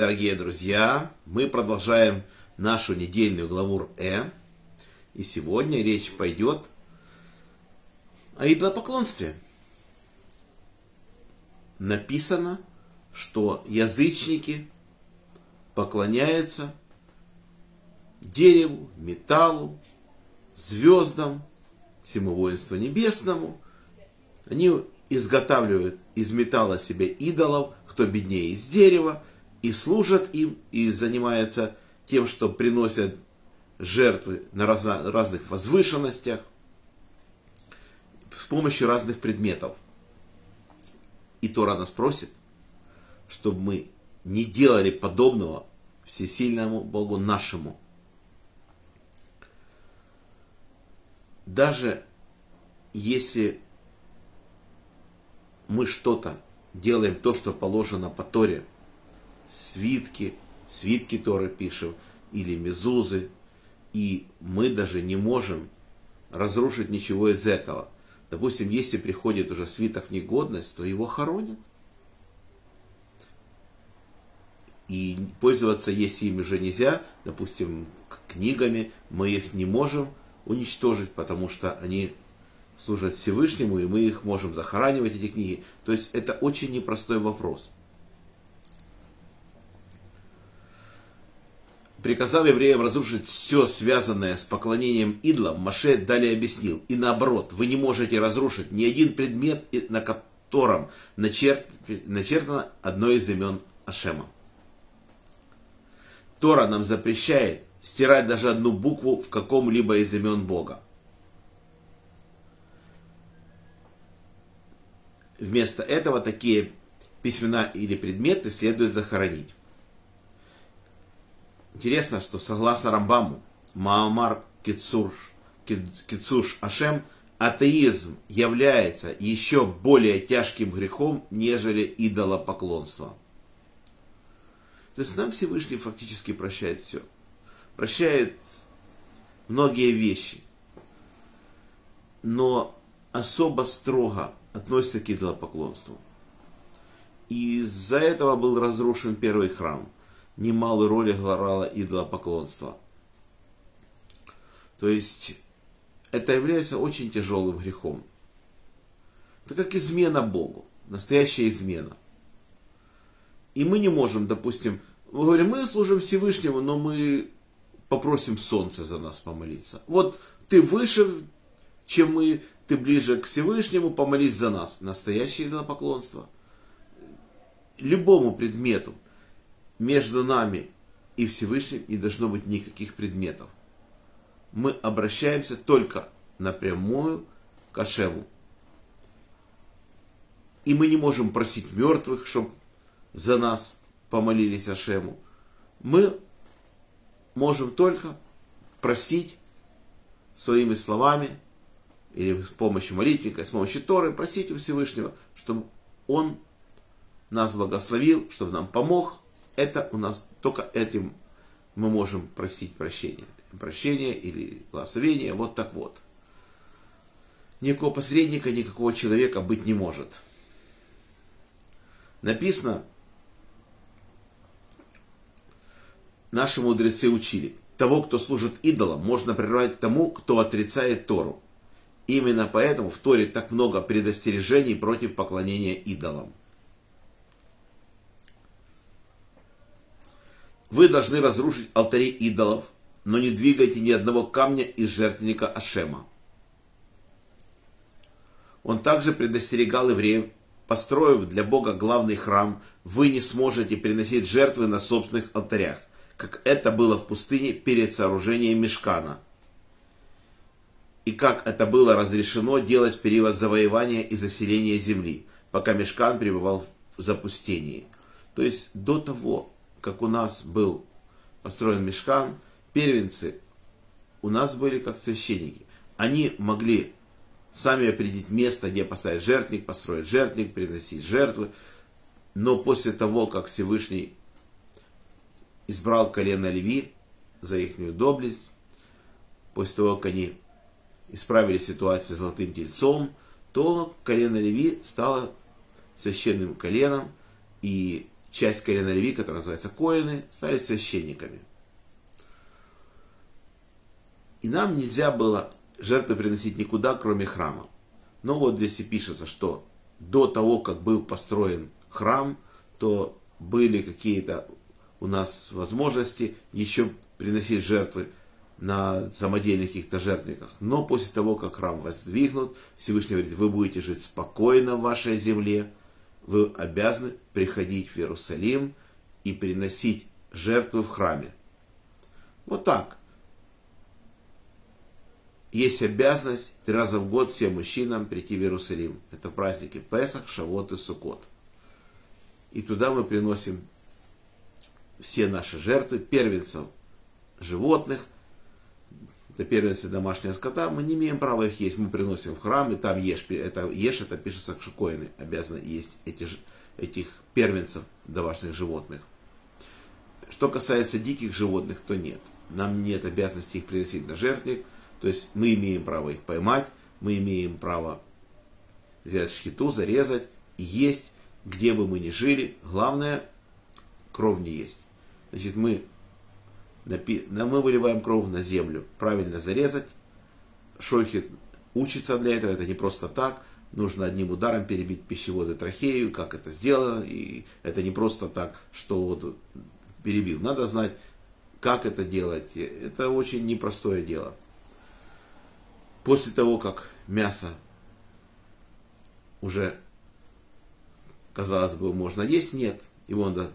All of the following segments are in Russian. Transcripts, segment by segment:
Дорогие друзья, мы продолжаем нашу недельную главу Э. И сегодня речь пойдет о идолопоклонстве. Написано, что язычники поклоняются дереву, металлу, звездам, всему воинству небесному. Они изготавливают из металла себе идолов, кто беднее из дерева, и служат им, и занимаются тем, что приносят жертвы на разных возвышенностях с помощью разных предметов. И Тора нас просит, чтобы мы не делали подобного всесильному Богу нашему. Даже если мы что-то делаем, то, что положено по Торе, свитки, свитки Торы пишем, или мезузы, и мы даже не можем разрушить ничего из этого. Допустим, если приходит уже свиток в негодность, то его хоронят. И пользоваться, если им уже нельзя, допустим, книгами, мы их не можем уничтожить, потому что они служат Всевышнему, и мы их можем захоранивать, эти книги. То есть это очень непростой вопрос. Приказав евреям разрушить все связанное с поклонением идолам, Маше далее объяснил. И наоборот, вы не можете разрушить ни один предмет, на котором начерт, начертано одно из имен Ашема. Тора нам запрещает стирать даже одну букву в каком-либо из имен Бога. Вместо этого такие письмена или предметы следует захоронить. Интересно, что согласно Рамбаму, Маамар Кицуш, Кицуш Ашем, атеизм является еще более тяжким грехом, нежели идолопоклонство. То есть нам Всевышний фактически прощает все. Прощает многие вещи. Но особо строго относится к идолопоклонству. Из-за этого был разрушен первый храм – немалую роль играло идолопоклонство. То есть это является очень тяжелым грехом. Это как измена Богу, настоящая измена. И мы не можем, допустим, мы говорим, мы служим Всевышнему, но мы попросим солнце за нас помолиться. Вот ты выше, чем мы, ты ближе к Всевышнему, помолись за нас. Настоящее идолопоклонство. Любому предмету, между нами и Всевышним не должно быть никаких предметов. Мы обращаемся только напрямую к Ашему. И мы не можем просить мертвых, чтобы за нас помолились Ашему. Мы можем только просить своими словами или с помощью молитвенника, с помощью Торы, просить у Всевышнего, чтобы Он нас благословил, чтобы нам помог, это у нас только этим мы можем просить прощения. Прощения или благословения, вот так вот. Никакого посредника, никакого человека быть не может. Написано, наши мудрецы учили, того, кто служит идолам, можно прервать тому, кто отрицает Тору. Именно поэтому в Торе так много предостережений против поклонения идолам. Вы должны разрушить алтари идолов, но не двигайте ни одного камня из жертвенника Ашема. Он также предостерегал евреев, построив для Бога главный храм, вы не сможете приносить жертвы на собственных алтарях, как это было в пустыне перед сооружением Мешкана. И как это было разрешено делать в период завоевания и заселения земли, пока Мешкан пребывал в запустении. То есть до того, как у нас был построен мешкан, первенцы у нас были как священники. Они могли сами определить место, где поставить жертвник, построить жертвник, приносить жертвы. Но после того, как Всевышний избрал колено Леви за их доблесть, после того, как они исправили ситуацию с золотым тельцом, то колено Леви стало священным коленом, и часть колена Леви, которая называется Коины, стали священниками. И нам нельзя было жертвы приносить никуда, кроме храма. Но вот здесь и пишется, что до того, как был построен храм, то были какие-то у нас возможности еще приносить жертвы на самодельных каких-то жертвенниках. Но после того, как храм воздвигнут, Всевышний говорит, вы будете жить спокойно в вашей земле, вы обязаны приходить в Иерусалим и приносить жертву в храме. Вот так. Есть обязанность три раза в год всем мужчинам прийти в Иерусалим. Это праздники Песах, Шавот и Сукот. И туда мы приносим все наши жертвы, первенцев животных, это первенцы домашнего скота, мы не имеем права их есть, мы приносим в храм, и там ешь, это, ешь, это пишется шукоины, обязаны есть эти, этих первенцев домашних животных. Что касается диких животных, то нет. Нам нет обязанности их приносить на жертвник, то есть мы имеем право их поймать, мы имеем право взять шхиту, зарезать и есть, где бы мы ни жили. Главное, кровь не есть. Значит, мы, мы выливаем кровь на землю, правильно зарезать. Шойхет учится для этого, это не просто так. Нужно одним ударом перебить пищеводы трахею, как это сделано. И это не просто так, что вот перебил. Надо знать, как это делать. Это очень непростое дело. После того, как мясо уже, казалось бы, можно есть, нет. Его надо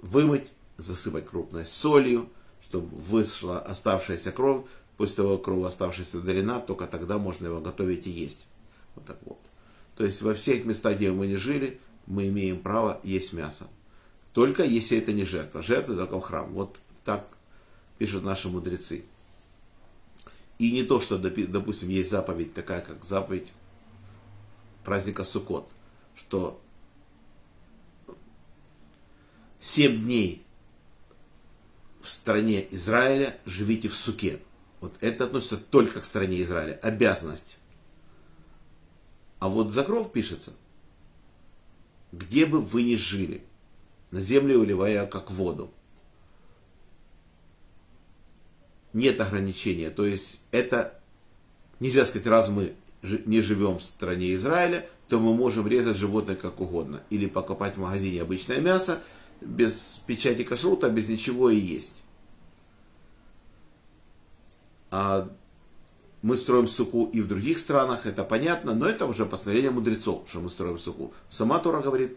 вымыть, засыпать крупной солью, чтобы вышла оставшаяся кровь. После того, как кровь оставшаяся удалена, только тогда можно его готовить и есть. Вот так вот. То есть во всех местах, где мы не жили, мы имеем право есть мясо. Только если это не жертва. Жертва только в храм. Вот так пишут наши мудрецы. И не то, что, допустим, есть заповедь такая, как заповедь праздника Суккот, что семь дней в стране Израиля живите в суке. Вот это относится только к стране Израиля. Обязанность. А вот за кровь пишется, где бы вы ни жили, на землю выливая как воду. Нет ограничения. То есть это нельзя сказать, раз мы не живем в стране Израиля, то мы можем резать животное как угодно. Или покупать в магазине обычное мясо, без печати кашрута, без ничего и есть. А мы строим суку и в других странах, это понятно, но это уже постановление мудрецов, что мы строим суку. Сама Тора говорит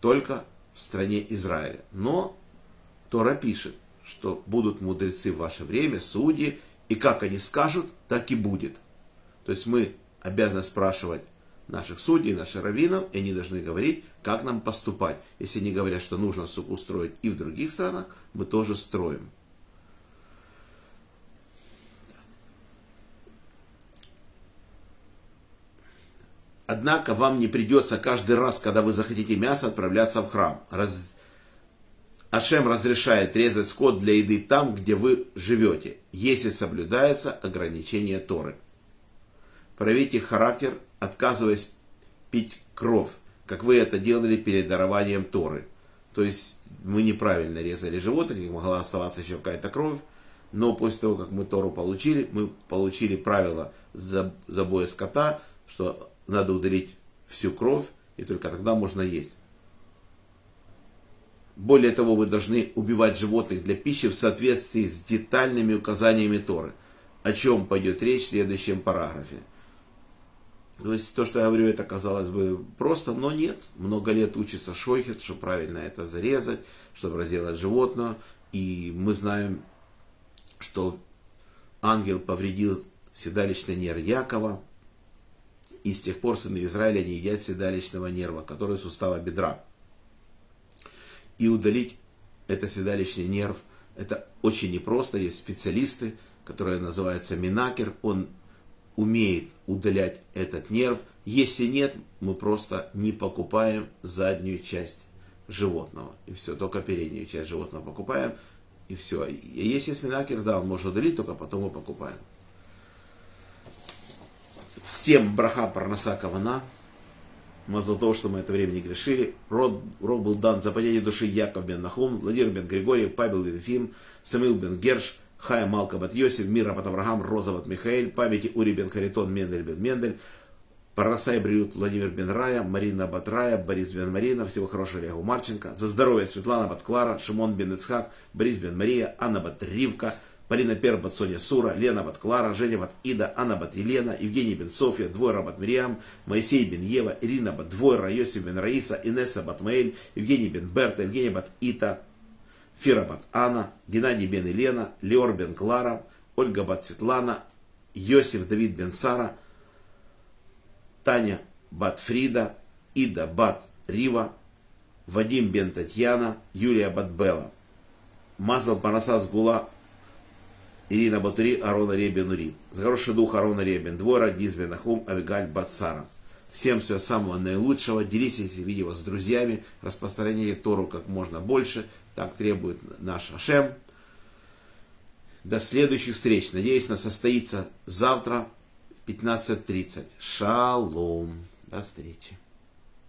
только в стране Израиля. Но Тора пишет, что будут мудрецы в ваше время, судьи, и как они скажут, так и будет. То есть мы обязаны спрашивать наших судей, наших раввинов, и они должны говорить, как нам поступать. Если они говорят, что нужно суку строить и в других странах, мы тоже строим. Однако вам не придется каждый раз, когда вы захотите мясо, отправляться в храм. Раз... Ашем разрешает резать скот для еды там, где вы живете, если соблюдается ограничение Торы. Проявите характер отказываясь пить кровь, как вы это делали перед дарованием Торы. То есть мы неправильно резали животных, могла оставаться еще какая-то кровь, но после того, как мы Тору получили, мы получили правило забоя скота, что надо удалить всю кровь, и только тогда можно есть. Более того, вы должны убивать животных для пищи в соответствии с детальными указаниями Торы, о чем пойдет речь в следующем параграфе. То есть то, что я говорю, это казалось бы просто, но нет. Много лет учится шойхет, что правильно это зарезать, чтобы разделать животное. И мы знаем, что ангел повредил седалищный нерв Якова. И с тех пор сыны Израиля не едят седалищного нерва, который сустава бедра. И удалить это седалищный нерв, это очень непросто. Есть специалисты, которые называются Минакер. Он умеет удалять этот нерв. Если нет, мы просто не покупаем заднюю часть животного. И все, только переднюю часть животного покупаем. И все. И если сминакер, да, он может удалить, только потом мы покупаем. Всем браха парнаса кавана. Мазал того, что мы это время не грешили. Род, род был дан за падение души Яков бен Нахум, Владимир бен Григорий, Павел бен Фим, Самил бен Герш, Хая Малка бат Йосиф, Мира бат Авраам, Роза бат Михаил, памяти Ури бен Харитон, Мендель бен Мендель, Парасай Бриют, Владимир бен Рая, Марина Батрая, Борис бен Марина, всего хорошего Олегу Марченко, за здоровье Светлана бат Клара, Шимон бен Ицхак, Борис бен Мария, Анна бат Ривка, Полина Пер бат Соня Сура, Лена бат Клара, Женя бат Ида, Анна бат Елена, Евгений бен София, Двойра бат Мириам, Моисей бен Ева, Ирина бат Двойра, Йосиф бен Раиса, Инесса бат Маэль, Евгений бен Берта, Евгений бат Ита, Фира бат Анна, Геннадий бен Елена, Леор бен Клара, Ольга бат Светлана, Йосиф Давид бен Сара, Таня бат Фрида, Ида бат Рива, Вадим бен Татьяна, Юлия бат Бела. Мазал Парасас Гула Ирина Батури, Арона Ребен Ури. За хороший дух Арона Ребен Двора, Дизбен Нахум, Авигаль Бацара. Всем всего самого наилучшего. Делитесь этим видео с друзьями. Распространяйте Тору как можно больше. Так требует наш Ашем. До следующих встреч. Надеюсь, она состоится завтра в 15.30. Шалом. До встречи.